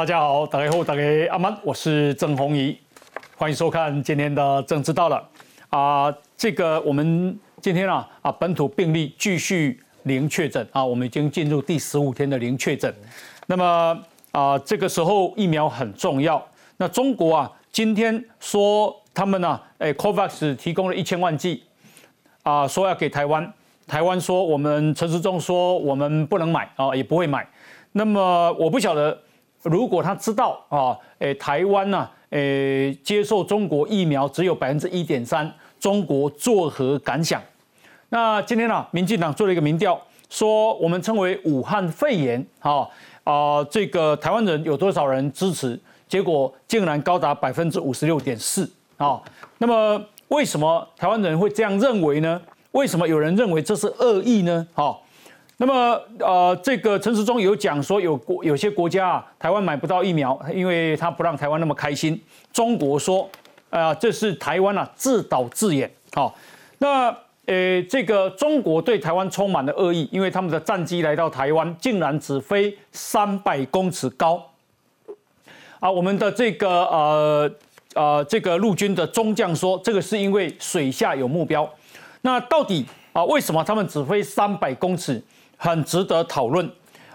大家好，大家好，大家阿曼，我是郑红怡，欢迎收看今天的政治到了啊。这个我们今天啊啊本土病例继续零确诊啊，我们已经进入第十五天的零确诊。那么啊，这个时候疫苗很重要。那中国啊，今天说他们呢，哎，COVAX 提供了一千万剂啊，说要给台湾。台湾说我们陈时中说我们不能买啊，也不会买。那么我不晓得，如果他知道啊，诶，台湾呢，诶，接受中国疫苗只有百分之一点三，中国作何感想？那今天呢，民进党做了一个民调，说我们称为武汉肺炎，哈啊，这个台湾人有多少人支持？结果竟然高达百分之五十六点四啊。那么为什么台湾人会这样认为呢？为什么有人认为这是恶意呢？好，那么呃，这个陈时中有讲说，有国有些国家啊，台湾买不到疫苗，因为他不让台湾那么开心。中国说，啊，这是台湾啊自导自演。好，那呃，这个中国对台湾充满了恶意，因为他们的战机来到台湾，竟然只飞三百公尺高。啊，我们的这个呃呃这个陆军的中将说，这个是因为水下有目标。那到底啊，为什么他们只飞三百公尺？很值得讨论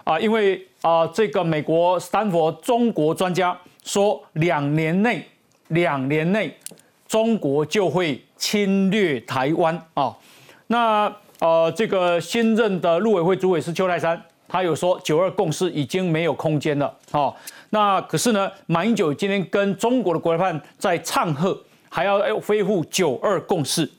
啊！因为啊，这个美国斯坦福中国专家说，两年内，两年内，中国就会侵略台湾啊！那呃，这个新任的陆委会主委是邱泰山，他有说九二共识已经没有空间了啊！那可是呢，马英九今天跟中国的国台办在唱和，还要恢复九二共识。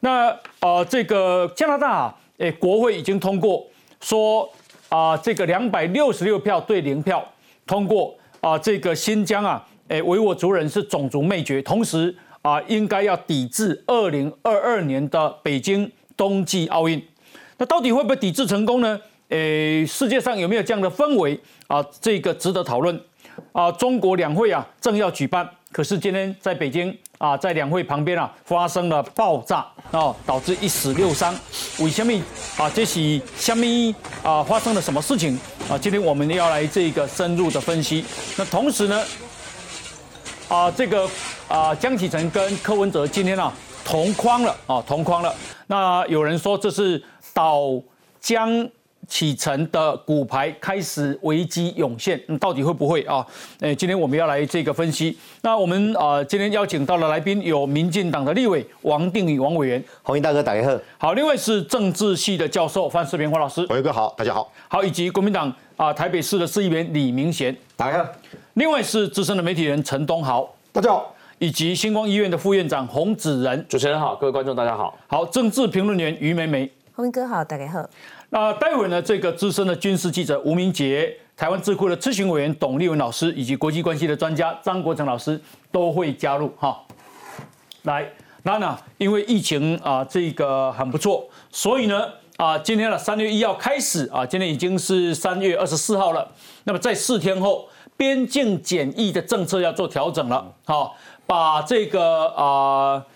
那呃，这个加拿大诶，国会已经通过说啊，这个两百六十六票对零票通过啊，这个新疆啊，诶，维吾尔族人是种族灭绝，同时啊，应该要抵制二零二二年的北京冬季奥运。那到底会不会抵制成功呢？诶，世界上有没有这样的氛围啊？这个值得讨论啊。中国两会啊，正要举办，可是今天在北京。啊，在两会旁边啊，发生了爆炸啊，导致一死六伤。为什么啊？这是什么啊？发生了什么事情啊？今天我们要来这个深入的分析。那同时呢，啊，这个啊，江启臣跟柯文哲今天啊同框了啊，同框了。那有人说这是倒江。启程的股牌开始危机涌现，到底会不会啊？诶，今天我们要来这个分析。那我们啊，今天邀请到的来宾有民进党的立委王定宇王委员，欢迎大哥打开贺。好，另外是政治系的教授范世平黄老师，伟哥好，大家好。好，以及国民党啊台北市的市议员李明贤，打开贺。另外是资深的媒体人陈东豪，大家好。以及星光医院的副院长洪子仁，主持人好，各位观众大家好。好，政治评论员于梅梅，洪哥好，大家好。那待会呢？这个资深的军事记者吴明杰、台湾智库的咨询委员董立文老师，以及国际关系的专家张国成老师都会加入哈。来，那呢？因为疫情啊，这个很不错，所以呢啊，今天呢三月一号开始啊，今天已经是三月二十四号了。那么在四天后，边境检疫的政策要做调整了，好，把这个啊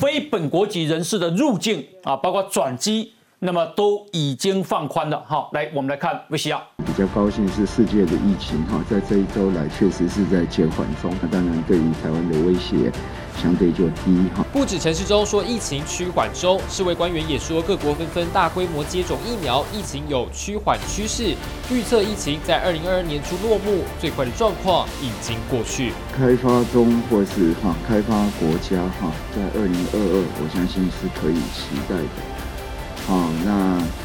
非本国籍人士的入境啊，包括转机。那么都已经放宽了，好，来我们来看维西亚。比较高兴是世界的疫情哈，在这一周来确实是在减缓中，那当然对于台湾的威胁相对就低哈。不止陈世忠说疫情趋缓中，世卫官员也说各国纷纷大规模接种疫苗，疫情有趋缓趋势，预测疫情在二零二二年初落幕，最快的状况已经过去。开发中或是哈开发国家哈，在二零二二，我相信是可以期待的。哦，那。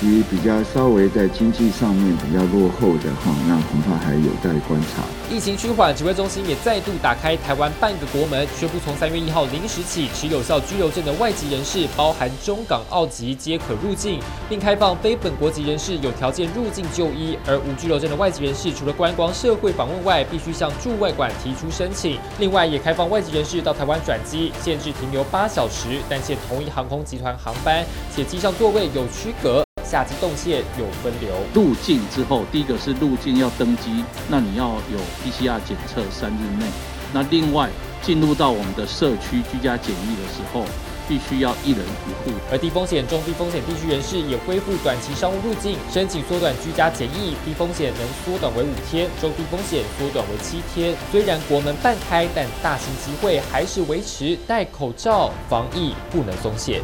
其实比较稍微在经济上面比较落后的哈，那恐怕还有待观察。疫情趋缓，指挥中心也再度打开台湾半个国门，宣布从三月一号零时起，持有效居留证的外籍人士，包含中港澳籍皆可入境，并开放非本国籍人士有条件入境就医。而无居留证的外籍人士，除了观光、社会访问外，必须向驻外馆提出申请。另外，也开放外籍人士到台湾转机，限制停留八小时，但限同一航空集团航班，且机上座位有区隔。下机动线有分流，入境之后，第一个是入境要登机，那你要有 PCR 检测三日内。那另外进入到我们的社区居家检疫的时候，必须要一人一户。而低风险、中低风险地区人士也恢复短期商务入境，申请缩短居家检疫，低风险能缩短为五天，中低风险缩短为七天。虽然国门半开，但大型集会还是维持戴口罩，防疫不能松懈。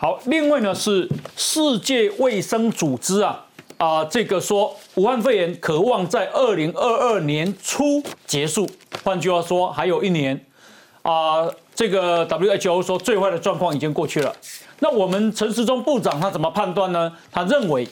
好，另外呢是世界卫生组织啊啊、这个说武汉肺炎渴望在二零二二年初结束，换句话说还有一年啊、这个 WHO 说最坏的状况已经过去了。那我们陈时中部长他怎么判断呢？他认为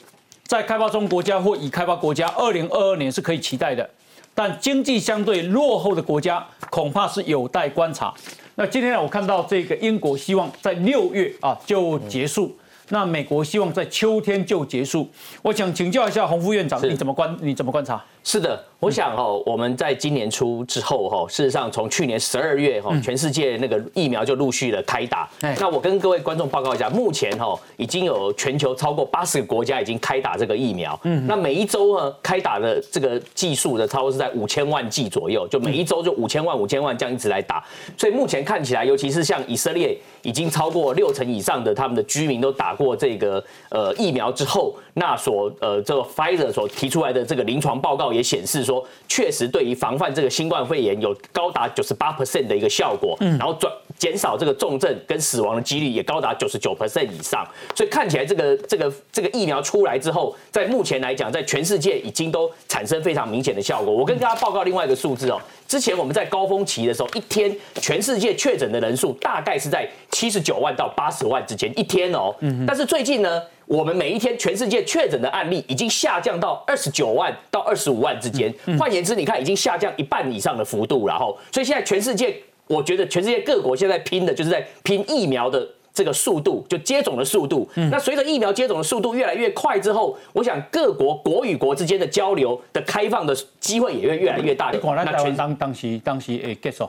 在开发中国家或已开发国家，二零二二年是可以期待的，但经济相对落后的国家恐怕是有待观察。那今天呢，我看到这个英国希望在六月啊就结束，那美国希望在秋天就结束。我想请教一下洪副院长，你怎么观你怎么观察？是的，我想哦，我们在今年初之后哈，事实上从去年十二月哈，全世界那个疫苗就陆续的开打哎。那我跟各位观众报告一下，目前哈已经有全球超过八十个国家已经开打这个疫苗。嗯，那每一周呢开打的这个剂数的差不多是在五千万剂左右，就每一周就五千万五千万这样一直来打。所以目前看起来，尤其是像以色列，已经超过六成以上的他们的居民都打过这个呃疫苗之后，那所呃这个 Pfizer 所提出来的这个临床报告也显示说，确实对于防范这个新冠肺炎有高达九十八 percent 的一个效果，然后转减少这个重症跟死亡的几率也高达九十九 percent 以上，所以看起来这个这个这个疫苗出来之后，在目前来讲，在全世界已经都产生非常明显的效果。我跟大家报告另外一个数字哦，之前我们在高峰期的时候，一天全世界确诊的人数大概是在七十九万到八十万之间一天哦，但是最近呢，我们每一天全世界确诊的案例已经下降到二十九万到二十五万之间，换言之，你看已经下降一半以上的幅度，然后，所以现在全世界，我觉得全世界各国现在拼的就是在拼疫苗的。这个速度就接种的速度，那随着疫苗接种的速度越来越快之后，我想各国国与国之间的交流的开放的机会也会越来越大。你看咱台湾全当当时当时诶结束，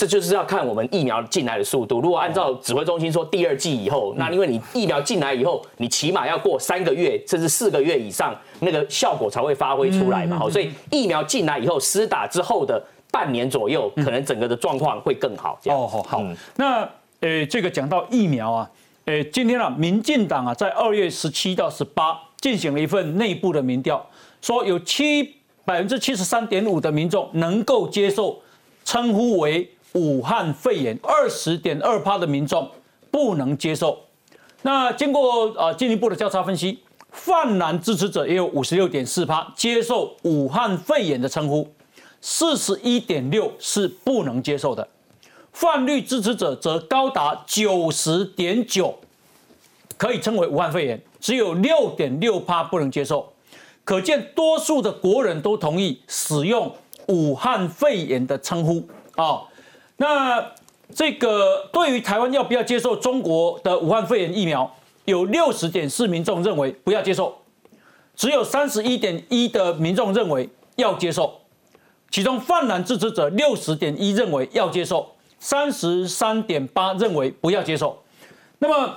这就是要看我们疫苗进来的速度。如果按照指挥中心说，第二季以后，那因为你疫苗进来以后，你起码要过三个月甚至四个月以上，那个效果才会发挥出来嘛。好，所以疫苗进来以后，施打之后的半年左右，可能整个的状况会更好。这样哦，好好嗯。那呃，这个讲到疫苗啊，呃，今天啊，民进党啊，在二月十七到十八进行了一份内部的民调，说有七百分之七十三点五的民众能够接受称呼为武汉肺炎，二十点二趴的民众不能接受。那经过呃进一步的交叉分析，泛蓝支持者也有五十六点四趴接受武汉肺炎的称呼，四十一点六是不能接受的。泛绿支持者则高达九十点九，可以称为武汉肺炎，只有六点六趴不能接受，可见多数的国人都同意使用武汉肺炎的称呼啊、那这个对于台湾要不要接受中国的武汉肺炎疫苗，有六十点四民众认为不要接受，只有三十一点一的民众认为要接受，其中泛蓝支持者六十点一认为要接受。三十三点八认为不要接受。那么，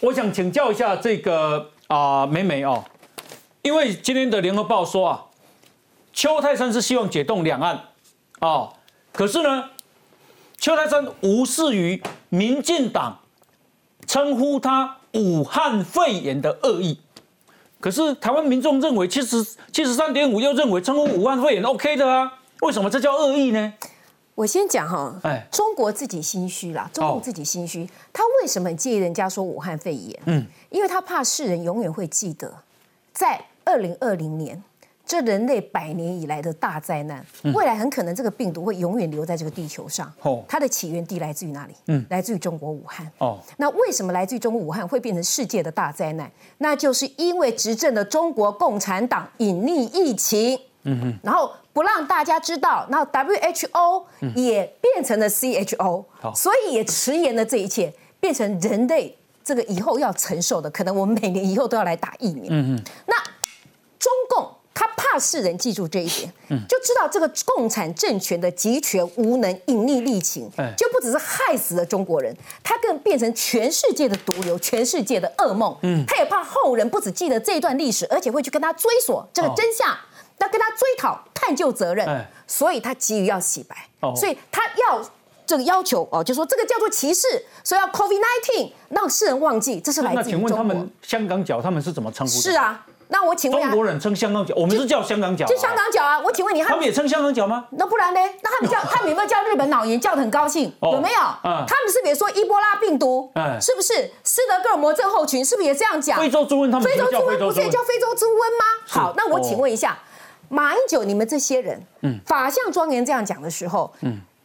我想请教一下这个啊、美美哦，因为今天的联合报说啊，邱泰山是希望解冻两岸啊、可是呢，邱泰山无视于民进党称呼他武汉肺炎的恶意。可是台湾民众认为七十七十三点五又认为称呼武汉肺炎 OK 的啊，为什么这叫恶意呢？我先讲哈，哎中国自己心虚啦，中共自己心虚，他为什么介意人家说武汉肺炎？嗯，因为他怕世人永远会记得，在二零二零年这人类百年以来的大灾难，未来很可能这个病毒会永远留在这个地球上。哦它的起源地来自于哪里？嗯，来自于中国武汉。哦，那为什么来自于中国武汉会变成世界的大灾难？那就是因为执政的中国共产党隐匿疫情，嗯然后不让大家知道，那 WHO 也变成了 CHO，、好所以也迟延了这一切，变成人类这个以后要承受的，可能我们每年以后都要来打疫苗。嗯那中共他怕世人记住这一点，就知道这个共产政权的集权无能、隐匿力情哎，就不只是害死了中国人，他更变成全世界的毒瘤、全世界的噩梦。他也怕后人不只记得这一段历史，而且会去跟他追索这个真相，要跟他追讨、探究责任哎，所以他急于要洗白哦，所以他要。这个要求哦，就说这个叫做歧视，所以要 COVID nineteen 让世人忘记这是来自于中国请问他们。香港脚他们是怎么称呼的？是，啊，那我请问中国人称香港脚，我们是叫香港脚啊，就香港脚啊，我请问你，他他们也称香港脚吗？那不然呢？那他们叫 他们有没有叫日本脑炎叫的很高兴？哦有没有？嗯他们是不是也说伊波拉病毒？哎是不是斯德哥尔摩症候群？是不是也这样讲？非洲猪瘟他们非洲猪瘟不是也叫非洲猪瘟吗？好，那我请问一下，马英九，你们这些人，嗯法相庄严这样讲的时候，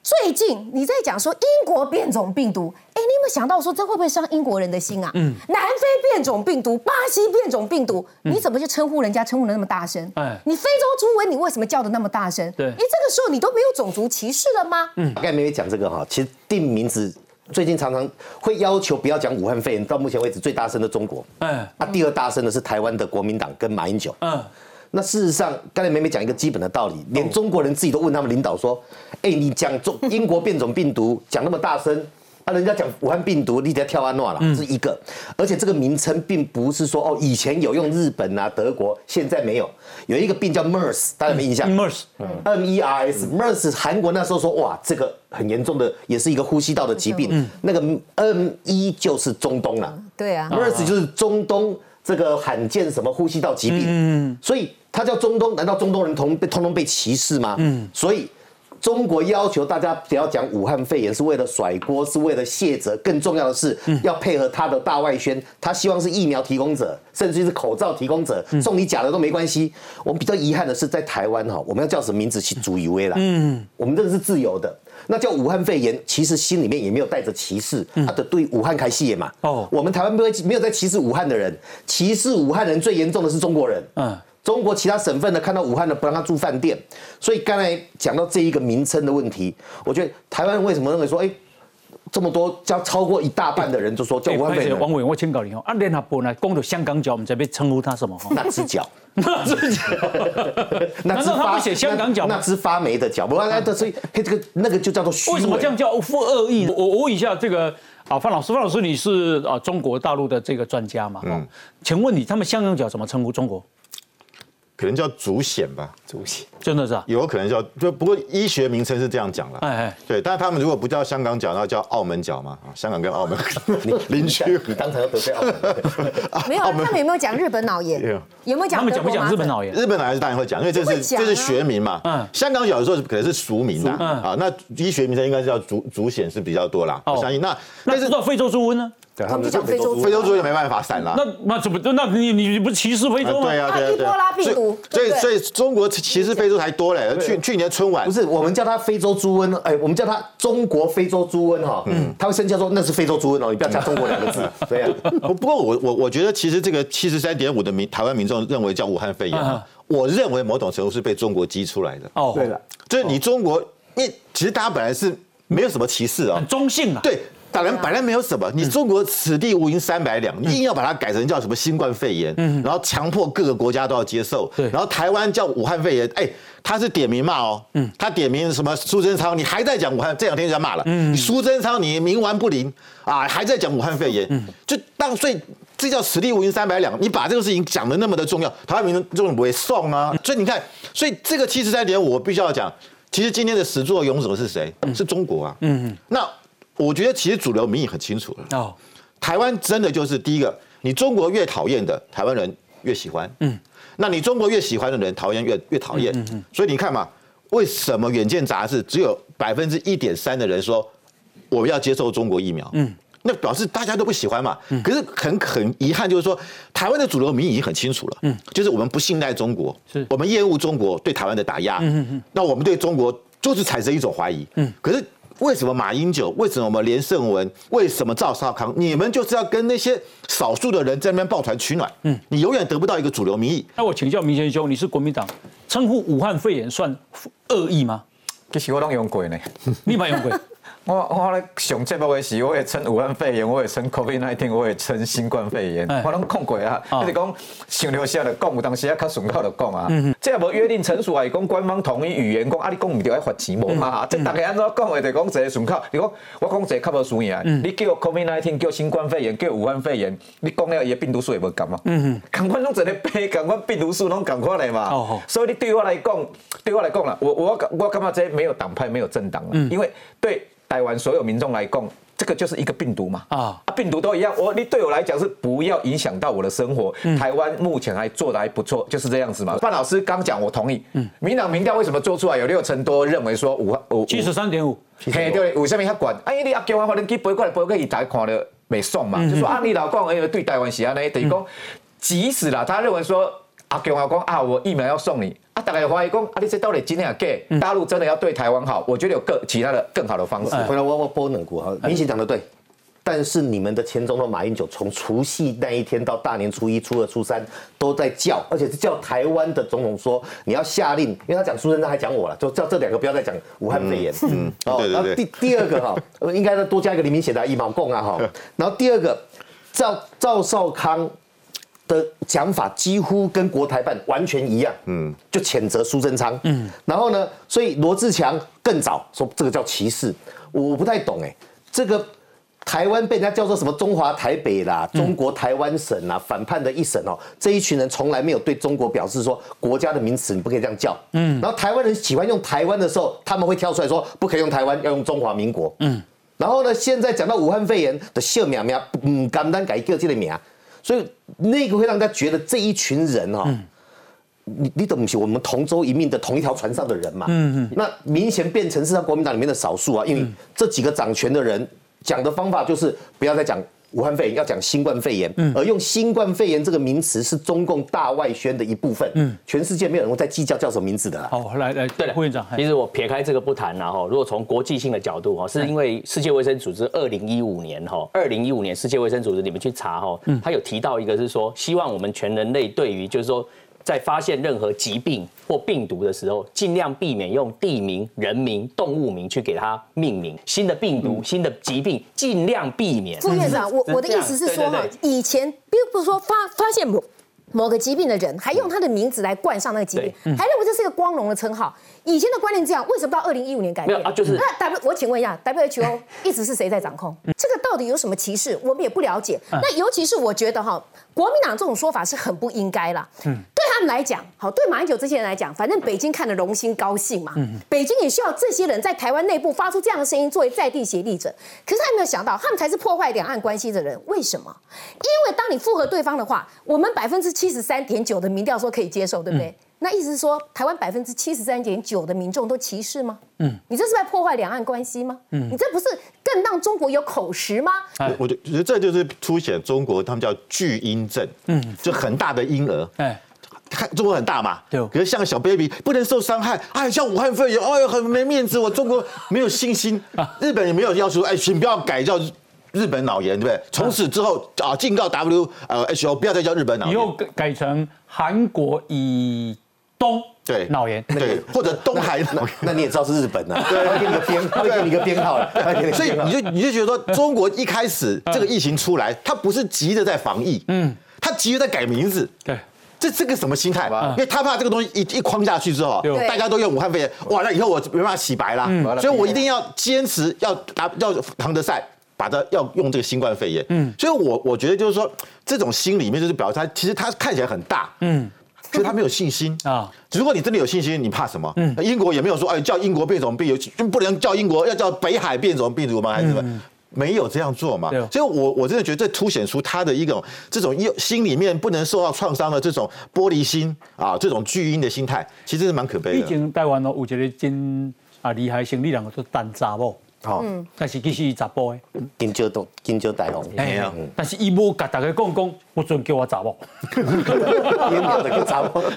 最近你在讲说英国变种病毒，哎，你有没有想到说这会不会伤英国人的心啊？嗯南非变种病毒、巴西变种病毒，你怎么就称呼人家称呼的那么大声？哎你非洲猪瘟你为什么叫的那么大声？对你这个时候你都没有种族歧视了吗？嗯，刚才没有讲这个哈，其实定名字最近常常会要求不要讲武汉肺炎，到目前为止最大声的中国，嗯，啊，第二大声的是台湾的国民党跟马英九。嗯，那事实上，刚才妹妹讲一个基本的道理，连中国人自己都问他们领导说：“哎，你讲中英国变种病毒讲那么大声，啊，人家讲武汉病毒，你得跳安诺了，是一个。而且这个名称并不是说哦，以前有用日本啊、德国，现在没有。有一个病叫 MERS，大家有没有印象 MERS M E R S，MERS 韩国那时候说哇，这个很严重的，也是一个呼吸道的疾病。那个 M 一就是中东啦。对啊，MERS 就是中东这个罕见什么呼吸道疾病，嗯，所以它叫中东，难道中东人同被通通被歧视吗？嗯，所以中国要求大家不要讲武汉肺炎，是为了甩锅，是为了卸责，更重要的是要配合他的大外宣，他希望是疫苗提供者，甚至是口罩提供者，送你假的都没关系。我们比较遗憾的是，在台湾哈，我们要叫什么名字去主以为啦，嗯，我们这个是自由的。那叫武汉肺炎，其实心里面也没有带着歧视，他的对武汉开戏嘛。哦我们台湾不会没有在歧视武汉的人，歧视武汉人最严重的是中国人。嗯中国其他省份呢看到武汉的不让他住饭店，所以刚才讲到这一个名称的问题，我觉得台湾人为什么认为说，哎，这么多叫超过一大半的人就说叫哎武汉肺炎，抱歉王委员，我请教你哦，啊，联合国呢，光着香港脚，我们在被称呼他什么？哈 那只脚。那只脚，那难道他不写香港脚吗那只发霉的脚，不然那所以嘿这个那个就叫做虚伪。为什么这样叫负恶意？我我问一下这个啊，范老师，范老师你是啊中国大陆的这个专家嘛？嗯，请问你他们香港脚怎么称呼中国？可能叫足癣吧，主席，真的是啊？有可能叫就不过医学名称是这样讲了。哎哎，对，但是他们如果不叫香港脚，那叫澳门脚嘛。啊，香港跟澳门 邻居。你当场要得罪澳门？没有啊，他们有没有讲日本脑炎有？有没有讲他们讲不？讲日本脑炎？日本脑炎是当然会讲，因为这是这是学名嘛。嗯嗯，香港脚有时候可能是俗名啦。嗯啊，那医学名称应该是叫足足癣是比较多啦。哦我相信那那但是到非洲猪瘟呢？对他们就讲非洲猪非洲猪就没办法散了。那那怎么？那你你你不是歧视非洲吗？对啊，对啊，对啊伊波拉病毒所以所以中国歧视非洲还多嘞。去去年春晚不是，我们叫它非洲猪瘟，哎，我们叫它中国非洲猪瘟哈，嗯，他会生气说那是非洲猪瘟哦，你不要加中国两个字，对啊。不不过我我我觉得其实这个七十三点五的民台湾民众认为叫武汉肺炎啊，我认为某种程度是被中国激出来的。哦，对了，就是你中国，因为其实大家本来是没有什么歧视啊很，中性啊。对。当然，本来没有什么，你中国此地无银三百两，你硬要把它改成叫什么新冠肺炎，然后强迫各个国家都要接受，对。然后台湾叫武汉肺炎，哎，他是点名骂哦，他点名什么苏贞昌，你还在讲武汉，这两天就要骂了，你苏贞昌你冥顽不灵啊，还在讲武汉肺炎，就当所以这叫此地无银三百两，你把这个事情讲的那么的重要，台湾民众众不会送啊，所以你看，所以这个七十三点，我必须要讲，其实今天的始作俑者是谁？是中国啊，嗯，那我觉得其实主流民意很清楚了。哦，台湾真的就是第一个，你中国越讨厌的，台湾人越喜欢。嗯，那你中国越喜欢的人，讨厌越越讨厌。所以你看嘛，为什么《远见》杂志只有百分之一点三的人说我们要接受中国疫苗？嗯。那表示大家都不喜欢嘛，可是很很遗憾，就是说台湾的主流民意已经很清楚了，嗯，就是我们不信赖中国，是。我们厌恶中国对台湾的打压，嗯嗯。那我们对中国就是产生一种怀疑，嗯，可是为什么马英九，为什么我们连胜文，为什么赵少康，你们就是要跟那些少数的人在那边抱团取暖，嗯，你永远得不到一个主流民意，那我请教明贤兄，你是国民党，称呼武汉肺炎算恶意吗？其实我拢用过呢。你嘛用过？我我咧上节目的时候，我会称武汉肺炎，我会称 COVID 1 9我会称新冠肺炎哎，我拢讲过啊。哦就是讲想了下就讲，有当时啊较顺口就讲啊。这也无约定成熟啊，是讲官方统一语言讲啊，你讲唔对要罚钱无嘛？这大家安怎讲的？就讲一个顺口，你讲我讲一个较无输赢。你叫 COVID 1 9叫新冠肺炎，叫武汉肺炎，你讲了伊的病毒数会无共嘛？共款拢一个病，共款病毒数拢共款的嘛。哦所以你对我来讲，对我来讲啦，我我我感觉这没有党派，没有政党啊，因为对台湾所有民众来供，这个就是一个病毒嘛。啊啊，病毒都一样。我你对我来讲是不要影响到我的生活。台湾目前还做的还不错，就是这样子嘛。范老师刚讲，我同意。嗯，民党民调为什么做出来有六成多认为说五五七十三点五，嘿，对，为什么遐管？啊，因为你阿叫我发能机飞过来飞过去，大家看了袂爽嘛，就说啊，你老讲哎，对台湾是安尼，等于讲，即使啦，他认为说阿叫我讲啊，我疫苗要送你，啊，大家怀疑讲啊，你这到底真的假？大陆真的要对台湾好？我觉得有更其他的更好的方式。回来我我波冷股哈，明显讲的对。但是你们的前总统马英九从除夕那一天到大年初一、初二、初三都在叫，而且是叫台湾的总统说你要下令，因为他讲苏贞昌还讲我了，就叫这两个不要再讲武汉肺炎。嗯，对对对然后第第二个哈，呃 应该再多加一个李明显的一毛共啊哈。然后第二个，赵赵少康的讲法几乎跟国台办完全一样，嗯，就谴责苏贞昌，嗯，然后呢，所以罗志强更早说这个叫歧视，我不太懂哎，这个台湾被人家叫做什么中华台北啦、中国台湾省啦、反叛的一省哦，这一群人从来没有对中国表示说国家的名词你不可以这样叫，嗯，然后台湾人喜欢用台湾的时候，他们会跳出来说不可以用台湾，要用中华民国，嗯，然后呢，现在讲到武汉肺炎的秀苗苗，嗯，敢单改个这个名，所以那个会让大家觉得这一群人哈、哦。你你怎么是我们同舟一命的同一条船上的人嘛？嗯嗯，那明显变成是在国民党里面的少数啊，因为这几个掌权的人讲的方法就是不要再讲武汉肺炎，要讲新冠肺炎，嗯而用新冠肺炎这个名词是中共大外宣的一部分，嗯，全世界没有人会再计较叫什么名字的啦。好，来来，对了，副院长，其实我撇开这个不谈然后，如果从国际性的角度哈，是因为世界卫生组织二零一五年哈，二零一五年世界卫生组织你们去查哈，他有提到一个是说，希望我们全人类对于就是说。在发现任何疾病或病毒的时候，尽量避免用地名、人名、动物名去给它命名。新的病毒、新的疾病，尽量避免。副院长，我我的意思是说哈以前并不是说发发现某某个疾病的人，还用他的名字来冠上那个疾病，对还认为这是一个光荣的称号。以前的观念这样，为什么到二零一五年改变？啊就是那 W，我请问一下，WHO 一直是谁在掌控？这个到底有什么歧视？我们也不了解。那尤其是我觉得哈，国民党这种说法是很不应该啦。对他们来讲，好，对马英九这些人来讲，反正北京看了荣心高兴嘛。嗯北京也需要这些人在台湾内部发出这样的声音，作为在地协力者。可是他有没有想到，他们才是破坏两岸关系的人？为什么？因为当你附和对方的话，我们百分之七十三点九的民调说可以接受，对不对？那意思是说，台湾百分之七十三点九的民众都歧视吗？嗯，你这是在破坏两岸关系吗？嗯，你这不是更让中国有口实吗？哎我觉得这就是凸显中国他们叫巨婴症，嗯，就很大的婴儿，哎，看中国很大嘛，对可是像小 baby 不能受伤害，哎，像武汉肺炎，哎呦很没面子，我中国没有信心。日本也没有要求，哎，请不要改叫日本脑炎，对不对？从此之后啊，警告 W 呃 H O 不要再叫日本脑炎，以后改改成韩国以东对。脑炎，对，或者东海脑。炎。那你也知道是日本的、啊，他会给你个编，他会给你个编号了，所以你就你就觉得说，中国一开始这个疫情出来，他不是急着在防疫，嗯，他急着在改名字，对。这这个什么心态？因为他怕这个东西一一框下去之后，大家都用武汉肺炎，哇，那以后我没办法洗白啦，所以我一定要坚持要打要唐德赛。把它要用这个新冠肺炎，嗯，所以我我觉得就是说，这种心里面就是表示他其实他看起来很大，嗯，所以他没有信心啊啊。如果你真的有信心，你怕什么？嗯，英国也没有说，哎，叫英国变种病，有不能叫英国，要叫北海变种病毒吗？还是什么？没有这样做嘛对，所以我我真的觉得这凸显出他的一种这种又心里面不能受到创伤的这种玻璃心啊，这种巨婴的心态，其实是蛮可悲毕的。竟台湾哦有一个真啊厉害生理人做单查某，好，但是其实伊查甫诶，金蕉东金蕉大红，哎呀，但是伊无甲大家讲讲，我准叫我查某，烟苗的个杂货，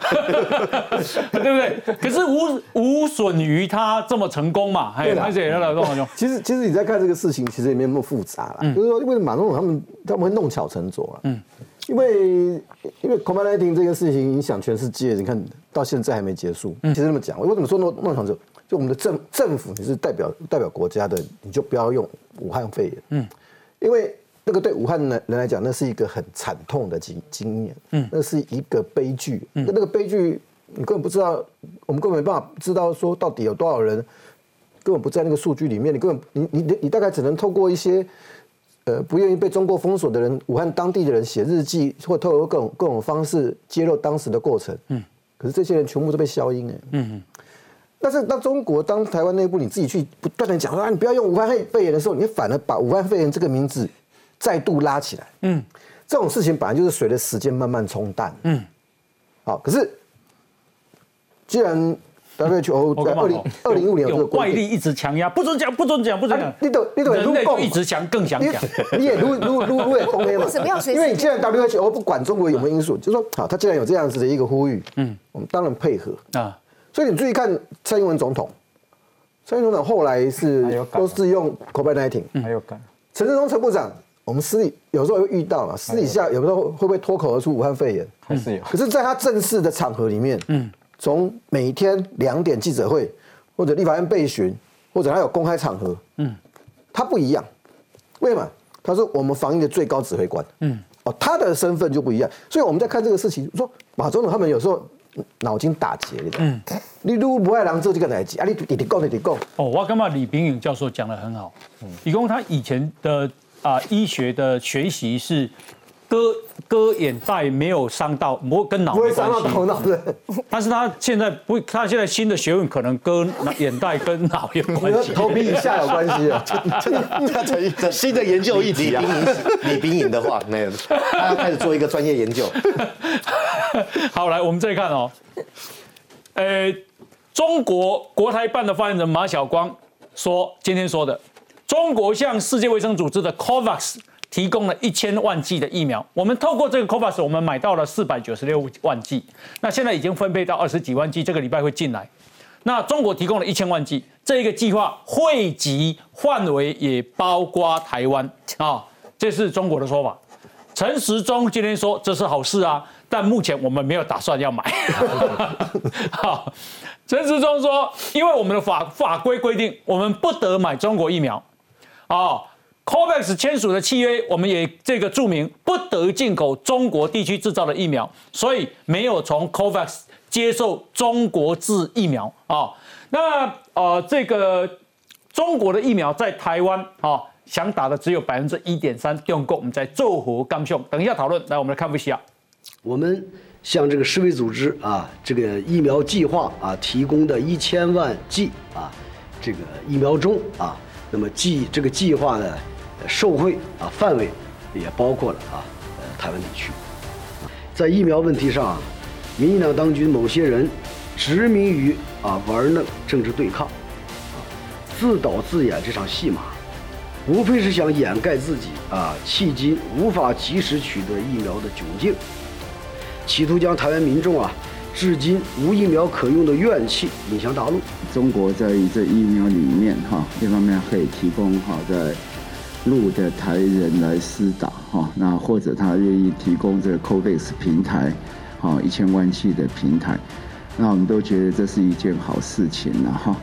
对不对？可是无无损于他这么成功嘛，哎，对啦。而且要来跟我讲，其实，其实你在看这个事情，其实也没有那么复杂啦。嗯。就是说，为什么马总统他们他们会弄巧成拙了？嗯，因为因为 COVID-19 这个事情影响全世界，你看到现在还没结束。嗯。其实这么讲，我为什么说弄弄巧成拙？就我们的政政府，你是代表代表国家的，你就不要用武汉肺炎。嗯，因为那个对武汉人人来讲，那是一个很惨痛的经经验。嗯，那是一个悲剧。那那个悲剧，你根本不知道，我们根本没办法知道说到底有多少人根本不在那个数据里面，你根本你你你大概只能透过一些呃不愿意被中国封锁的人，武汉当地的人写日记，或透过各种各种方式揭露当时的过程。嗯，可是这些人全部都被消音哎。嗯但是当中国当台湾内部你自己去不断的讲说啊，你不要用武汉肺炎的时候，你反而把武汉肺炎这个名字再度拉起来。嗯，这种事情本来就是随着时间慢慢冲淡。嗯，好，可是既然 WHO 在二零二零一五年有这有个规定外力一直强压，不准讲，不准讲，不准讲啊，你懂你懂人一直想更想讲。你也如如如如也公黑嘛？为什么要随因为你既然 WHO 不管中国有没有因素，就说好，他既然有这样子的一个呼吁，嗯，我们当然配合。啊，所以你注意看蔡英文总统，蔡英文总统后来是都是用 COVID-19，还有感，陈时中陈部长，我们私底有时候会遇到嘛，私底下有时候会不会脱口而出武汉肺炎？还是有。可是，在他正式的场合里面，嗯，从每天两点记者会，或者立法院备询，或者他有公开场合，嗯，他不一样。为什么？他说我们防疫的最高指挥官，嗯，哦，他的身份就不一样。所以我们在看这个事情，说马总统他们有时候脑筋打结，你知道吗？你如果不爱做，这个代志啊？你你你讲你你讲，哦，我感觉李炳颖教授讲的很好，李工他以前的啊、医学的学习是割割眼袋没有伤到，不会跟脑不会没关伤到头系，脑的。但是他现在不，他现在新的学问可能跟眼袋跟脑有关系。头皮以下有关系啊。他才 新的研究议李题啊李冰颖的话，没有，他要开始做一个专业研究。好，来我们再看哦，呃，中国国台办的发言人马晓光说，今天说的，中国向世界卫生组织的 COVAX 提供了一千万剂的疫苗，我们透过这个 COVAX，我们买到了四百九十六万剂，那现在已经分配到二十几万剂，这个礼拜会进来。那中国提供了一千万剂，这一个计划惠及范围也包括台湾啊，这是中国的说法。陈时中今天说这是好事啊，但目前我们没有打算要买。好，陈时中说，因为我们的法法规规定，我们不得买中国疫苗。哦，COVAX 签署的契约，我们也这个注明不得进口中国地区制造的疫苗，所以没有从 COVAX 接受中国制疫苗啊、那呃，这个中国的疫苗在台湾啊、想打的只有百分之一点三，用够我们在做活刚用。等一下讨论，来我们来看一下。我们向这个世卫组织啊，这个疫苗计划啊提供的一千万剂啊，这个疫苗中啊，那么计这个计划呢受贿啊范围也包括了啊呃台湾地区。在疫苗问题上啊，民进党当局某些人执迷于啊玩弄政治对抗，啊自导自演这场戏码，无非是想掩盖自己啊迄今无法及时取得疫苗的窘境。企图将台湾民众啊，至今无疫苗可用的怨气引向大陆。中国在这疫苗里面哈，一方面可以提供哈在路的台人来施打哈，那或者他愿意提供这个 COVAX 平台，哈一千万剂的平台，那我们都觉得这是一件好事情了哈。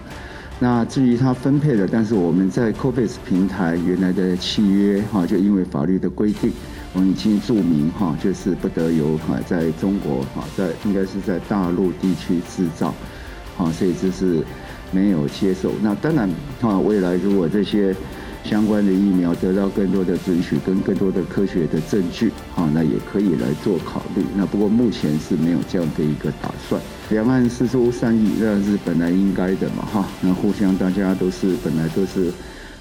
那至于他分配的，但是我们在 COVAX 平台原来的契约哈，就因为法律的规定，我们已经注明哈，就是不得由哈在中国哈在应该是在大陆地区制造，好，所以这是没有接受。那当然啊，未来如果这些相关的疫苗得到更多的准许跟更多的科学的证据，好，那也可以来做考虑。那不过目前是没有这样的一个打算。两岸四出善意，那是本来应该的嘛，哈。那互相大家都是本来都是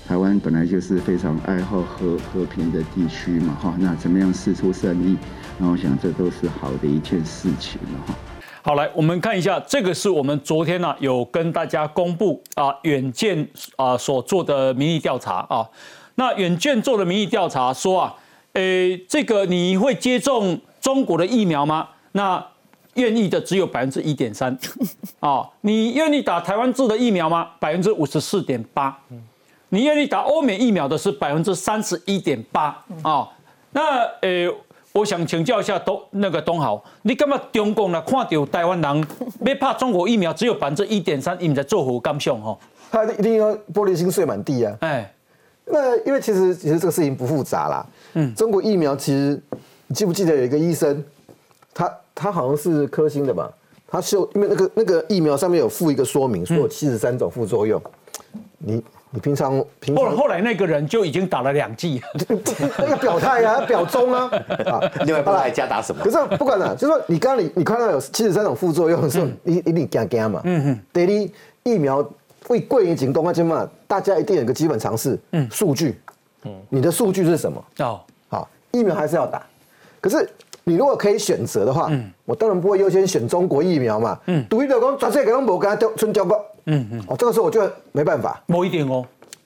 台湾本来就是非常爱好和和平的地区嘛，哈。那怎么样四出善意？那我想这都是好的一件事情了，哈。好，来我们看一下，这个是我们昨天呢、有跟大家公布啊，远见啊所做的民意调查啊。那远见做的民意调查说啊，诶，这个你会接种中国的疫苗吗？那愿意的只有百分之一点三，啊，你愿意打台湾制的疫苗吗？百分之五十四点八，你愿意打欧美疫苗的是百分之三十一点八啊。那诶，我想请教一下东那个东豪，你干嘛中共呢看到台湾人 要怕中国疫苗只有百分之一点三，你们在做何感想吼？他一定要玻璃心碎满地啊！哎，那因为其实其实这个事情不复杂啦。嗯，中国疫苗其实你记不记得有一个医生，他他好像是科兴的吧？他秀因为那个那个疫苗上面有附一个说明，说有七十三种副作用。你你平常平常后后来那个人就已经打了两剂，要 表态啊，要表忠啊 啊！另外不知道还加打什么可？是不管了，就是说你刚刚你你看到有七十三种副作用的时候，你一定惊惊嘛。嗯哼。第二，疫苗为贵于警东啊，今嘛，大家一定有一个基本常识，嗯，数据，嗯，你的数据是什么？哦，好，疫苗还是要打，可是你如果可以选择的话，嗯，我当然不会优先选中国疫苗嘛，嗯，独立的讲全世界拢无跟他丢春丢过，嗯嗯，哦，这个时候我就没办法，某一点哦。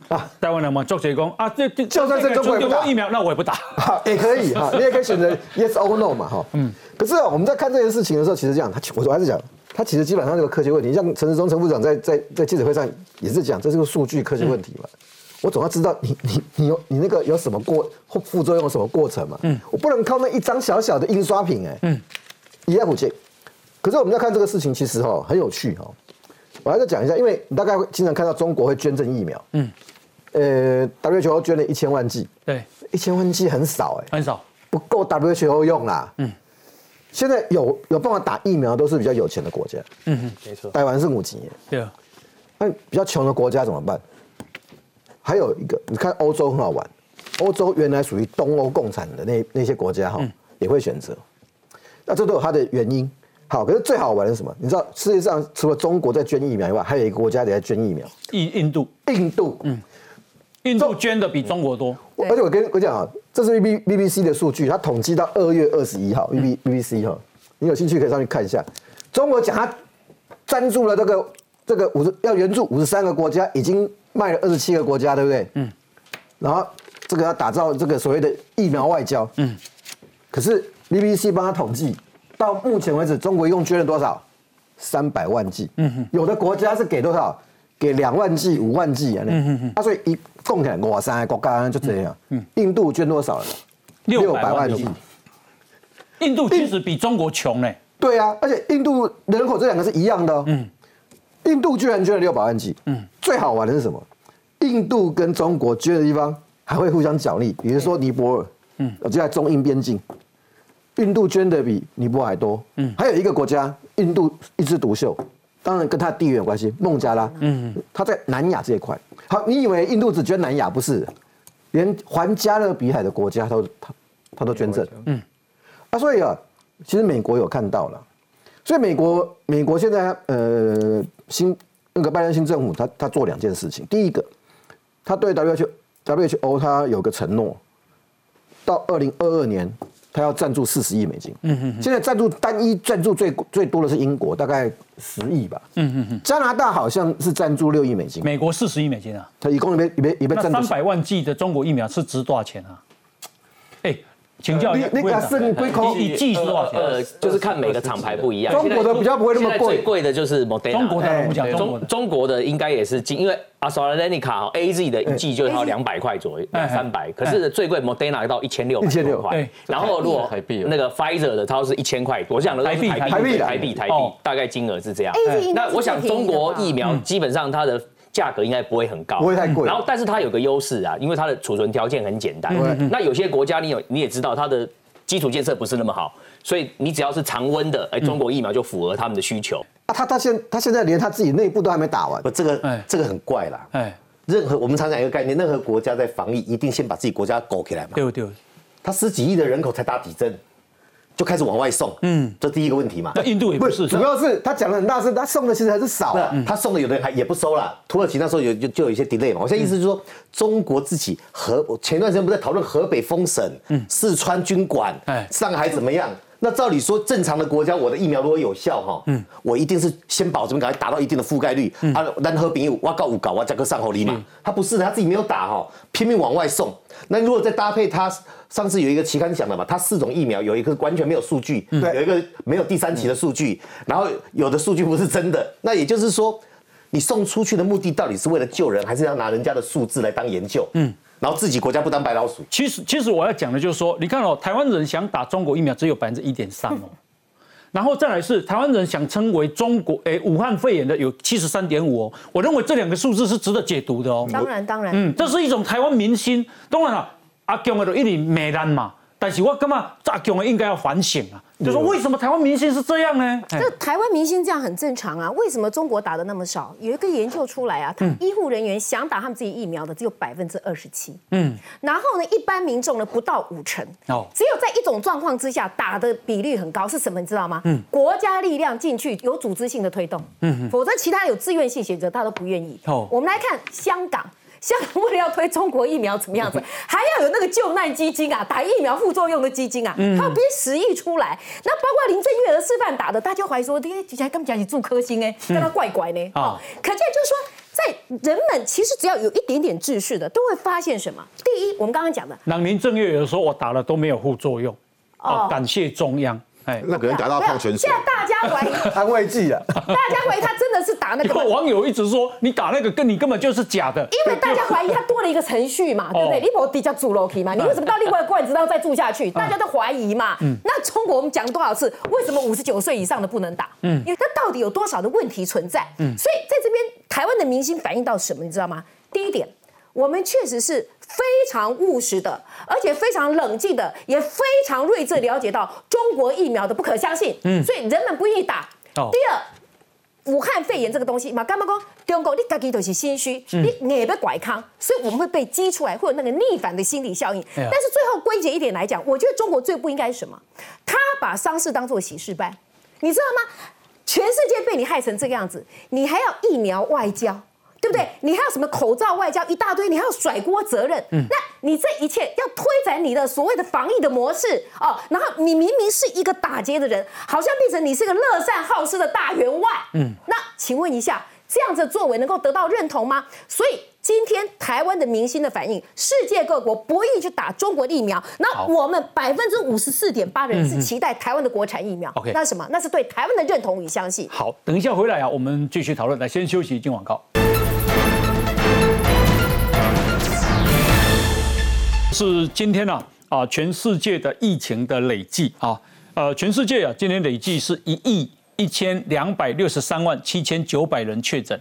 啊，台湾人嘛，作者讲啊，这这就算是中国打疫苗，那我也不打。好，也可以哈，你也可以选择 yes or no 嘛，哈，嗯。可是啊，我们在看这件事情的时候，其实这样，他我我还是讲，他其实基本上这个科学问题，像陈时中陈部长在在在记者会上也是讲，这是个数据科学问题嘛。我总要知道你你你有你那个有什么过或副作用什么过程嘛，嗯，我不能靠那一张小小的印刷品哎，嗯，一样不见。可是我们在看这个事情，其实哈很有趣哈。我还是讲一下，因为你大概会经常看到中国会捐赠疫苗，嗯。呃，WHO 捐了一千万剂，对，一千万剂很少哎，很少，不够 WHO 用啦。嗯，现在有有办法打疫苗都是比较有钱的国家。嗯哼，没错，台湾是五级。对啊，那比较穷的国家怎么办？还有一个，你看欧洲很好玩，欧洲原来属于东欧共产的那那些国家哈，也会选择。那这都有它的原因。好，可是最好玩的是什么？你知道世界上除了中国在捐疫苗以外，还有一个国家也在捐疫苗，印印度。印度，嗯。印度捐的比中国多，而且我跟我讲啊，这是 B B B C 的数据，它统计到二月二十一号，B B B B C 哈，你有兴趣可以上去看一下。中国讲它赞助了这个这个五十要援助五十三个国家，已经卖了二十七个国家，对不对？嗯。然后这个要打造这个所谓的疫苗外交，嗯。可是 B B C 帮他统计，到目前为止，中国一共捐了多少？三百万剂。嗯哼。有的国家是给多少？给两万剂、五万剂啊！嗯哼哼。啊，所以一共起来，哇塞，国家就这样。嗯。印度捐多少了？六百万剂。印度其实比中国穷呢。对啊，而且印度人口这两个是一样的。嗯。印度居然捐了六百万剂。嗯。最好玩的是什么？印度跟中国捐的地方还会互相奖励，比如说尼泊尔。嗯。就在中印边境，印度捐的比尼泊尔还多。嗯。还有一个国家，印度一枝独秀。当然跟它地缘有关系，孟加拉，嗯，它在南亚这一块。好，你以为印度只捐南亚？不是，连环加勒比海的国家，都它它都捐赠。嗯，啊，所以啊，其实美国有看到了，所以美国美国现在呃新那个拜登新政府，他他做两件事情。第一个，他对 WHO WHO 他有个承诺，到二零二二年。他要赞助四十亿美金，嗯嗯，现在赞助单一赞助最最多的是英国，大概十亿吧，嗯嗯嗯，加拿大好像是赞助六亿美金，美国四十亿美金啊，他一共里边里边里边赞助。三百万剂的中国疫苗是值多少钱啊？哎。请教你，那个是归口一剂多少钱？呃，就是看每个厂牌不一样。中国的比较不会那么贵，最贵的就是 Moderna。中国的我们讲中中国的应该也是因为 AstraZeneca A Z 的一剂就要两百块左右，两三百。可是最贵 Moderna 到一千六，一千六块。然后如果那个 Pfizer 的，它是一千块。我想的台币，台币，台币，台币，大概金额是这样。那我想中国疫苗基本上它的。价格应该不会很高，不会太贵。然后，但是它有个优势啊，因为它的储存条件很简单。那有些国家你有你也知道，它的基础建设不是那么好，所以你只要是常温的，哎，中国疫苗就符合他们的需求。啊，他他现他现在连他自己内部都还没打完，不，这个这个很怪啦。哎，任何我们常讲一个概念，任何国家在防疫一定先把自己国家搞起来嘛。对对，他十几亿的人口才打几针。就开始往外送，嗯，这第一个问题嘛。那印度也不是，主要是他讲的很大声，他送的其实还是少。他送的有的人还也不收了。土耳其那时候有就就有一些 delay 嘛。我现在意思就是说，中国自己河前段时间不在讨论河北封省，嗯，四川军管，哎，上海怎么样？那照理说，正常的国家，我的疫苗如果有效哈，嗯，我一定是先保证赶快达到一定的覆盖率，啊，然后比我告五搞，哇加个上后里嘛。他不是，他自己没有打哈，拼命往外送。那如果再搭配他上次有一个期刊讲的嘛，他四种疫苗有一个完全没有数据，对，有一个没有第三期的数据，然后有的数据不是真的。那也就是说，你送出去的目的到底是为了救人，还是要拿人家的数字来当研究？嗯。然后自己国家不当白老鼠。其实，其实我要讲的就是说，你看哦，台湾人想打中国疫苗只有百分之一点三哦，然后再来是台湾人想称为中国诶武汉肺炎的有七十三点五哦。我认为这两个数字是值得解读的哦。当然，当然，嗯，这是一种台湾民心。当然了，阿强的一定美难嘛，但是我感觉阿强的应该要反省啊。就说为什么台湾明星是这样呢？这台湾明星这样很正常啊，为什么中国打的那么少？有一个研究出来啊，他医护人员想打他们自己疫苗的只有百分之二十七，嗯，然后呢，一般民众呢不到五成，哦，只有在一种状况之下打的比率很高，是什么？你知道吗？嗯，国家力量进去有组织性的推动，嗯，否则其他有自愿性选择，他都不愿意。哦，我们来看香港。香港为了要推中国疫苗，怎么样子？还要有那个救难基金啊，打疫苗副作用的基金啊，他要编十亿出来。那包括林郑月娥示范打的，大家怀疑说，这些根本讲起住科兴哎，跟他怪怪呢。哦，可见就是说，在人们其实只要有一点点秩序的，都会发现什么？第一，我们刚刚讲的，那林正月有时候我打了都没有副作用，哦，感谢中央。哎，那可能打到矿泉水，现在大家怀疑 安慰剂啊，大家怀疑他真的是打那个。网友一直说你打那个跟你根本就是假的，因为大家怀疑他多了一个程序嘛，对不对？你不底下住楼梯嘛，你为什么到另外一个罐子然后再住下去？大家都怀疑嘛。那中国我们讲多少次，为什么五十九岁以上的不能打？嗯，因为他到底有多少的问题存在？嗯，所以在这边台湾的明星反映到什么，你知道吗？第一点，我们确实是。非常务实的，而且非常冷静的，也非常睿智了解到中国疫苗的不可相信，嗯，所以人们不愿意打。第二，武汉肺炎这个东西嘛，干嘛讲中国你自己都是心虚，你也被拐康，所以我们会被激出来，会有那个逆反的心理效应。但是最后归结一点来讲，我觉得中国最不应该是什么？他把丧事当做喜事办，你知道吗？全世界被你害成这个样子，你还要疫苗外交？对不对？你还有什么口罩外交一大堆？你还要甩锅责任？嗯，那你这一切要推展你的所谓的防疫的模式哦，然后你明明是一个打劫的人，好像变成你是个乐善好施的大员外。嗯，那请问一下，这样子作为能够得到认同吗？所以今天台湾的明星的反应，世界各国不意去打中国疫苗，那我们百分之五十四点八的人是期待台湾的国产疫苗。OK，那什么？那是对台湾的认同与相信。好，等一下回来啊，我们继续讨论。来，先休息，进广告。是今天呢啊，全世界的疫情的累计啊，呃，全世界啊，今天累计是一亿一千两百六十三万七千九百人确诊，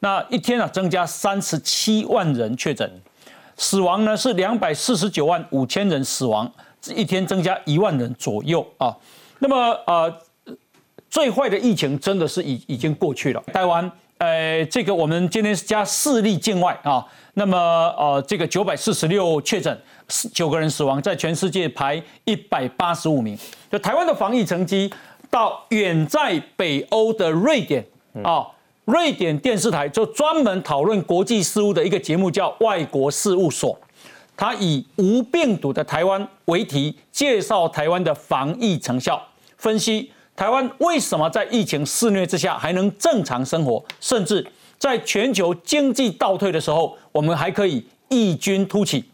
那一天啊增加三十七万人确诊，死亡呢是两百四十九万五千人死亡，一天增加一万人左右啊。那么呃，最坏的疫情真的是已已经过去了，台湾。呃，这个我们今天是加四例境外啊，那么呃，这个九百四十六确诊，九个人死亡，在全世界排一百八十五名。就台湾的防疫成绩，到远在北欧的瑞典啊，瑞典电视台就专门讨论国际事务的一个节目叫《外国事务所》，它以无病毒的台湾为题，介绍台湾的防疫成效，分析。台湾为什么在疫情肆虐之下还能正常生活？甚至在全球经济倒退的时候，我们还可以异军突起？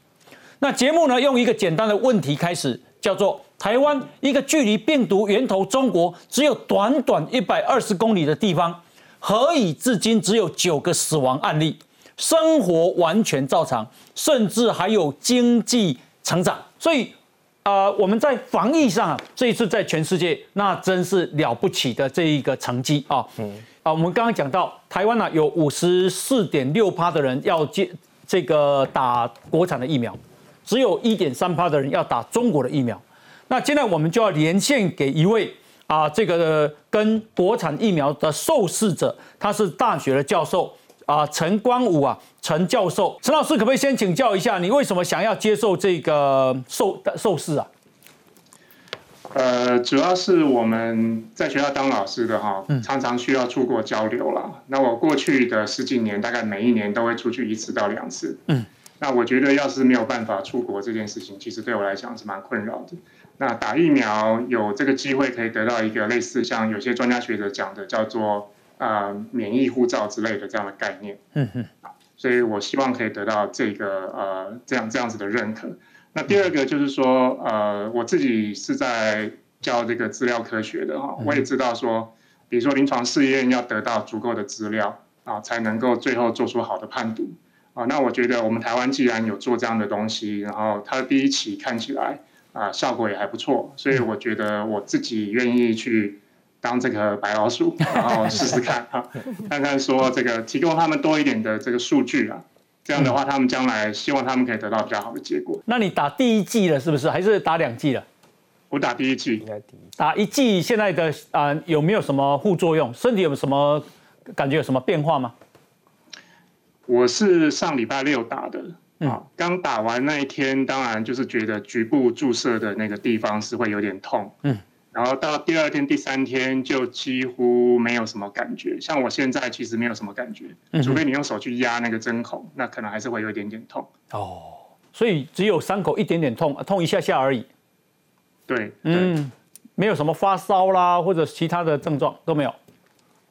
那节目呢，用一个简单的问题开始，叫做：台湾一个距离病毒源头中国只有短短一百二十公里的地方，何以至今只有九个死亡案例，生活完全照常，甚至还有经济成长？所以。呃，我们在防疫上啊，这一次在全世界那真是了不起的这一个成绩啊。嗯。啊，我们刚刚讲到台湾呢，有五十四点六趴的人要接这个打国产的疫苗，只有一点三趴的人要打中国的疫苗。那现在我们就要连线给一位啊，这个跟国产疫苗的受试者，他是大学的教授。啊，陈光武啊，陈教授，陈老师，可不可以先请教一下，你为什么想要接受这个受受试啊？呃，主要是我们在学校当老师的哈，常常需要出国交流啦。那我过去的十几年，大概每一年都会出去一次到两次。嗯，那我觉得要是没有办法出国这件事情，其实对我来讲是蛮困扰的。那打疫苗有这个机会可以得到一个类似像有些专家学者讲的叫做。呃，免疫护照之类的这样的概念，嗯哼，所以我希望可以得到这个呃这样这样子的认可。那第二个就是说，呃，我自己是在教这个资料科学的哈，我也知道说，比如说临床试验要得到足够的资料啊，才能够最后做出好的判读啊。那我觉得我们台湾既然有做这样的东西，然后它的第一期看起来啊效果也还不错，所以我觉得我自己愿意去。当这个白老鼠，然后试试看啊，看看说这个提供他们多一点的这个数据啊，这样的话他们将来希望他们可以得到比较好的结果。那你打第一季了是不是？还是打两季了？我打第一季，打一季现在的啊、有没有什么副作用？身体有什么感觉有什么变化吗？我是上礼拜六打的。啊，刚打完那一天，当然就是觉得局部注射的那个地方是会有点痛，嗯，然后到第二天、第三天就几乎没有什么感觉。像我现在其实没有什么感觉，除非你用手去压那个针孔，那可能还是会有一点点痛。哦，所以只有伤口一点点痛，痛一下下而已。对，嗯，没有什么发烧啦，或者其他的症状都没有。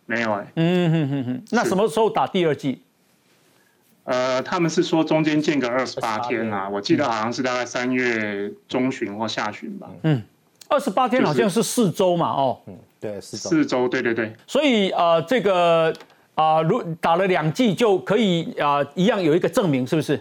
没有哎、嗯哼哼哼，那什么时候打第二剂？呃，他们是说中间间隔二十八天啊，我记得好像是大概三月中旬或下旬吧。嗯，二十八天好像是四周嘛，哦，对，四周。四周，对对对。所以呃，这个啊、如打了两剂就可以啊、一样有一个证明，是不是？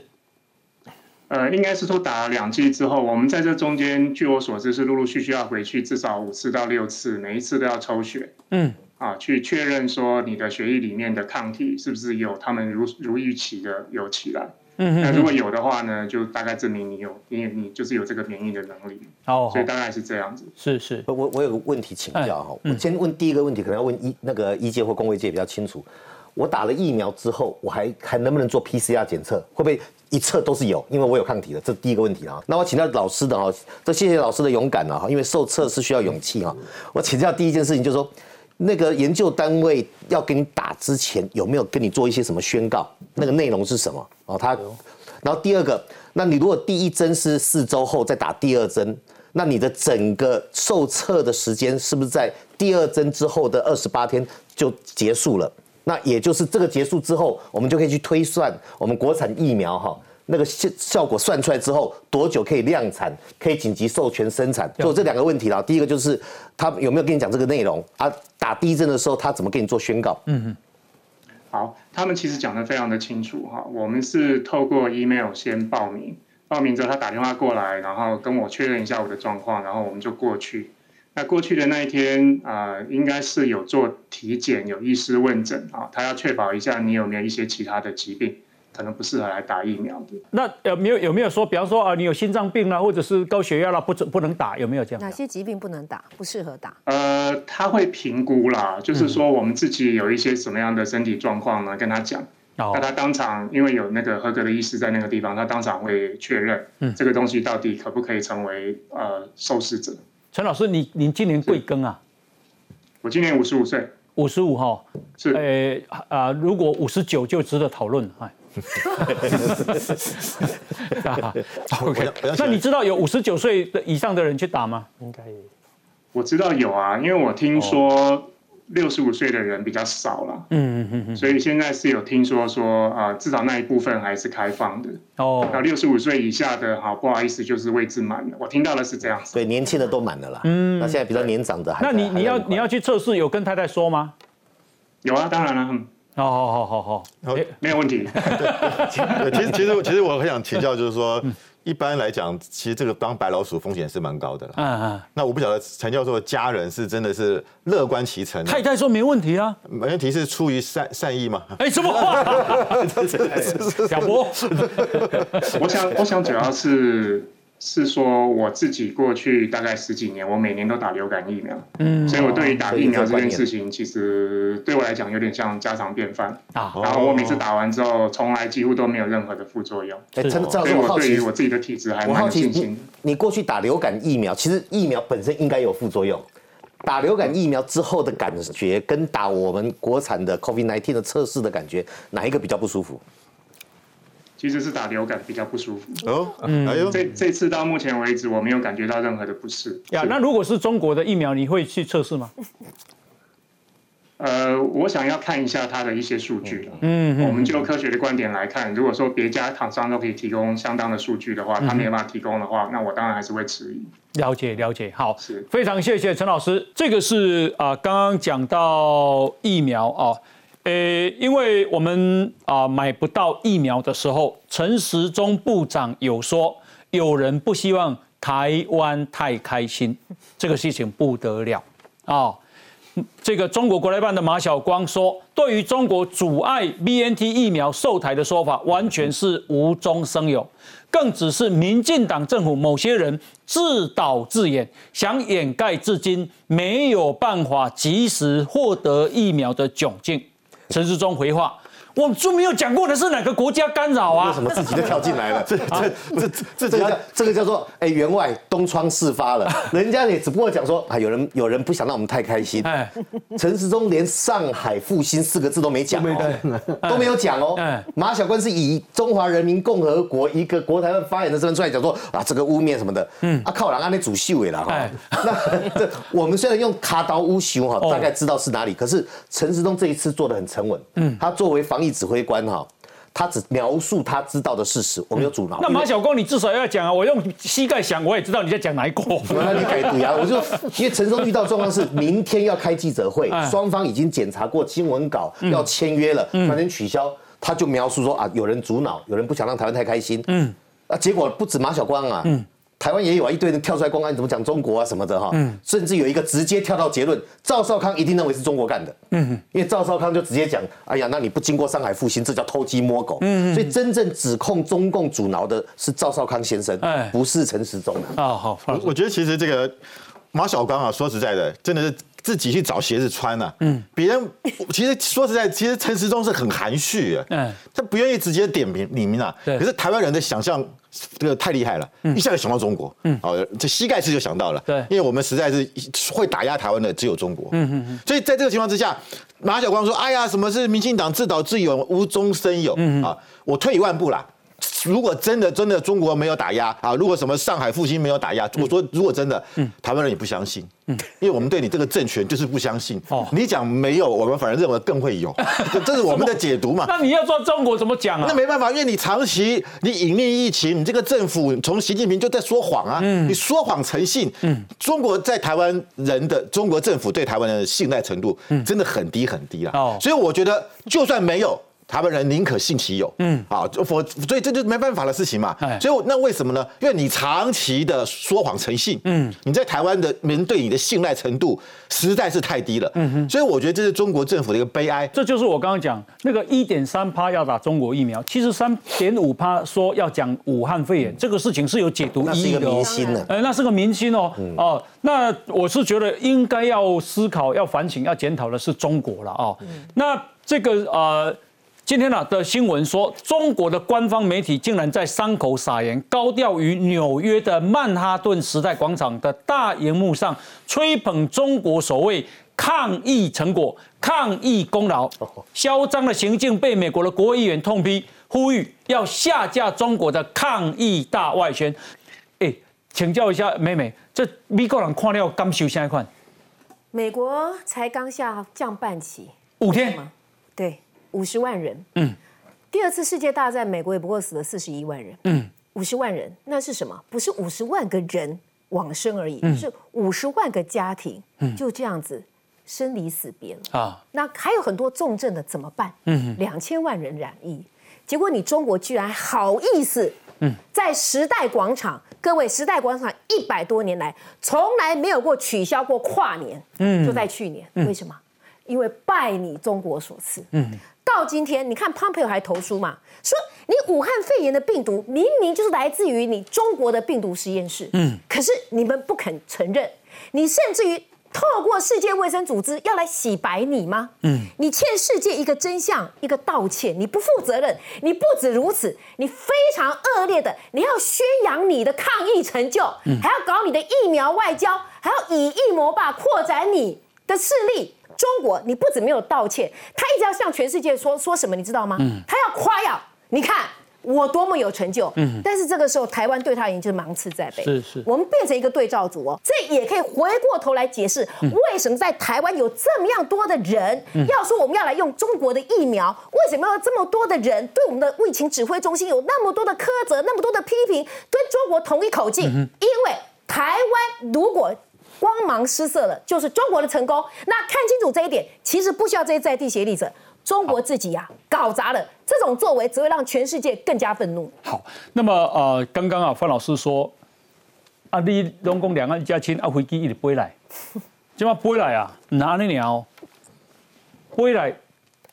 呃，应该是说打了两剂之后，我们在这中间，据我所知是陆陆续续要回去至少五次到六次，每一次都要抽血嗯，啊，去确认说你的血液里面的抗体是不是有他们如如预期的有起来。嗯那如果有的话呢，就大概证明你有你你就是有这个免疫的能力。哦所以大概是这样子。是是，我我有个问题请教哈，我先问第一个问题，可能要问医那个医界或工卫界比较清楚。我打了疫苗之后，我还还能不能做 PCR 检测？会不会一测都是有？因为我有抗体的，这第一个问题啊。那我请教老师的哈，这谢谢老师的勇敢了哈，因为受测是需要勇气哈。我请教第一件事情就是说，那个研究单位要给你打之前，有没有跟你做一些什么宣告？那个内容是什么？哦，他，然后第二个，那你如果第一针是四周后再打第二针，那你的整个受测的时间是不是在第二针之后的二十八天就结束了？那也就是这个结束之后，我们就可以去推算我们国产疫苗哈。那个效效果算出来之后，多久可以量产，可以紧急授权生产？就这两个问题啦。第一个就是他有没有跟你讲这个内容啊？打第一针的时候，他怎么跟你做宣告？嗯嗯。好，他们其实讲的非常的清楚哈，我们是透过 email 先报名，报名之后他打电话过来，然后跟我确认一下我的状况，然后我们就过去。那过去的那一天啊、呃应该是有做体检，有医师问诊啊，他要确保一下你有没有一些其他的疾病，可能不适合来打疫苗的。那有没有有没有说，比方说啊，你有心脏病啦，或者是高血压啦，不准不能打，有没有这样？哪些疾病不能打，不适合打？呃，他会评估啦，就是说我们自己有一些什么样的身体状况呢，跟他讲。哦那他当场因为有那个合格的医师在那个地方，他当场会确认，嗯这个东西到底可不可以成为呃受试者。陈老师，你你今年贵庚啊？我今年五十五岁，五十五哈。是。呃啊，如果五十九就值得讨论，哎。啊 OK，那你知道有五十九岁的以上的人去打吗？应该我知道有啊，因为我听说六十五岁的人比较少了，嗯嗯嗯嗯。所以现在是有听说说啊、呃至少那一部分还是开放的。哦。那六十五岁以下的，好不好意思，就是位置满了。我听到的是这样子。对，年轻的都满了啦。嗯那现在比较年长的还那你你要你要去测试，有跟太太说吗？有啊，当然了。嗯好好好好好，没有问题。对，其实其实其实我很想请教，就是说，一般来讲，其实这个当白老鼠风险是蛮高的啦。嗯嗯。那我不晓得陈教授的家人是真的是乐观其成，太太说没问题啊，没问题是出于善善意吗？哎，什么话？小波，我想，我想主要是是说我自己过去大概十几年，我每年都打流感疫苗，嗯所以我对于打疫苗这件事情，其实对我来讲有点像家常便饭啊然后我每次打完之后，从来几乎都没有任何的副作用。哎，陈陈老所以我对于我自己的体质还蛮有我好奇信心你。你过去打流感疫苗，其实疫苗本身应该有副作用。打流感疫苗之后的感觉，跟打我们国产的 COVID-19 的测试的感觉，哪一个比较不舒服？其实是打流感比较不舒服。哦，嗯哎呦，这这次到目前为止，我没有感觉到任何的不适。呀，那如果是中国的疫苗，你会去测试吗？呃，我想要看一下它的一些数据了。嗯嗯我们就科学的观点来看，如果说别家厂商都可以提供相当的数据的话，他没有办法提供的话，那我当然还是会迟疑。了解了解，好是，非常谢谢陈老师。这个是啊、刚刚讲到疫苗啊，呃，因为我们啊、买不到疫苗的时候，陈时中部长有说，有人不希望台湾太开心，这个事情不得了啊。这个中国国台办的马晓光说，对于中国阻碍 BNT 疫苗售台的说法，完全是无中生有，更只是民进党政府某些人自导自演，想掩盖至今没有办法及时获得疫苗的窘境。陈世忠回话。我就没有讲过的是哪个国家干扰啊？为什么自己就跳进来了？这这这这这个叫这个叫做哎员外东窗事发了，人家也只不过讲说啊有人有人不想让我们太开心。哎，陈时中连上海复兴四个字都没讲哦，都没 有讲哦。马小光是以中华人民共和国一个国台湾发言的身份出来讲说啊这个污蔑什么的，嗯啊靠人安那主席委了哈。那这我们虽然用卡刀乌熊哈，大概知道是哪里，可是陈时中这一次做的很沉稳，嗯，他作为防。指挥官哈，他只描述他知道的事实，我没有阻挠。那马小光，你至少要讲啊！我用膝盖想，我也知道你在讲哪一个。那你改读啊！我就 因为陈松遇到状况是明天要开记者会，双方已经检查过新闻稿，要签约了，反正取消，他就描述说啊，有人阻挠，有人不想让台湾太开心。嗯，啊，结果不止马小光啊。嗯。台湾也有啊，一堆人跳出来公安，怎么讲中国啊什么的哈，甚至有一个直接跳到结论，赵少康一定认为是中国干的，嗯，因为赵少康就直接讲，哎呀，那你不经过上海复兴，这叫偷鸡摸狗，嗯，所以真正指控中共阻挠的是赵少康先生，哎，不是陈时中。啊。好，我我觉得其实这个马小刚啊，说实在的，真的是自己去找鞋子穿呐，嗯，别人其实说实在，其实陈时中是很含蓄的，嗯，他不愿意直接点名李明啊，对，可是台湾人的想象。这个太厉害了，一下就想到中国，嗯，哦，这膝盖式就想到了，对，因为我们实在是会打压台湾的只有中国，嗯嗯嗯，所以在这个情况之下，马晓光说，哎呀，什么是民进党自导自演，无中生有，嗯。啊，我退一万步啦。如果真的真的中国没有打压啊，如果什么上海复兴没有打压，我说如果真的，台湾人也不相信，嗯，因为我们对你这个政权就是不相信。哦，你讲没有，我们反而认为更会有，这是我们的解读嘛。那你要说中国怎么讲啊？那没办法，因为你长期你隐匿疫情，你这个政府从习近平就在说谎啊，你说谎成性。嗯，中国在台湾人的中国政府对台湾人的信赖程度真的很低很低了。哦，所以我觉得就算没有。台湾人宁可信其有，嗯，啊，否，所以这就没办法的事情嘛。所以那为什么呢？因为你长期的说谎成性，嗯，你在台湾的人对你的信赖程度实在是太低了，嗯哼。所以我觉得这是中国政府的一个悲哀。这就是我刚刚讲那个一点三趴要打中国疫苗，其实三点五趴说要讲武汉肺炎，这个事情是有解读意义的。明星呢？呃，那是个明星哦，哦，那我是觉得应该要思考、要反省、要检讨的是中国了哦。那这个呃。今天呢的新闻说，中国的官方媒体竟然在伤口撒盐，高调于纽约的曼哈顿时代广场的大荧幕上吹捧中国所谓抗疫成果、抗疫功劳，嚣张的行径被美国的国会议员痛批，呼吁要下架中国的抗疫大外宣。哎，请教一下美美，这美国人看了感受现在看？美国才刚下降半旗，五天吗？对。五十万人，嗯，第二次世界大战，美国也不过死了四十一万人，嗯，五十万人，那是什么？不是五十万个人往生而已，是五十万个家庭，就这样子生离死别了。啊。那还有很多重症的怎么办？嗯，两千万人染疫，结果你中国居然好意思，嗯，在时代广场，各位，时代广场一百多年来从来没有过取消过跨年，嗯，就在去年，为什么？因为拜你中国所赐，嗯。到今天，你看 Pompeo 还投书嘛？说你武汉肺炎的病毒明明就是来自于你中国的病毒实验室，嗯，可是你们不肯承认，你甚至于透过世界卫生组织要来洗白你吗？嗯，你欠世界一个真相，一个道歉，你不负责任，你不止如此，你非常恶劣的，你要宣扬你的抗疫成就，还要搞你的疫苗外交，还要以疫魔霸扩展你的势力。中国，你不止没有道歉，他一直要向全世界说说什么，你知道吗？嗯，他要夸耀，你看我多么有成就。嗯，但是这个时候台湾对他而言就是芒刺在背。是是，我们变成一个对照组哦，这也可以回过头来解释为什么在台湾有这么样多的人要说我们要来用中国的疫苗，为什么要这么多的人对我们的疫情指挥中心有那么多的苛责，那么多的批评，跟中国同一口径？因为台湾如果。光芒失色了，就是中国的成功。那看清楚这一点，其实不需要这些在地协力者，中国自己呀搞砸了。这种作为只会让全世界更加愤怒。好，那么呃，刚刚啊，范老师说，啊，你龙宫两岸一家亲，啊，飞机一直飞来，怎么飞来啊，哪里鸟？飞来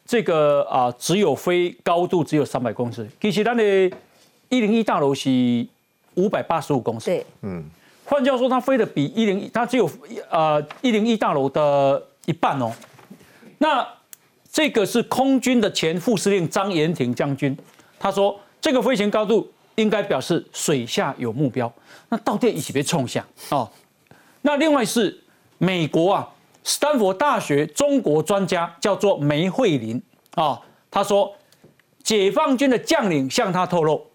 这个啊，只有飞高度只有三百公尺。其实咱的一零一大楼是五百八十五公尺。对，嗯，换句话说，它飞的比一零一，它只有呃一零一大楼的一半哦。那这个是空军的前副司令张延廷将军，他说这个飞行高度应该表示水下有目标。那到底一起被冲下哦？那另外是美国啊，斯坦福大学中国专家叫做梅惠林啊，他说解放军的将领向他透露，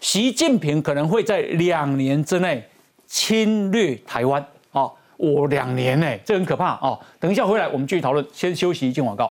习近平可能会在两年之内侵略台湾哦！我两年呢，这很可怕哦！等一下回来我们继续讨论，先休息一进广告。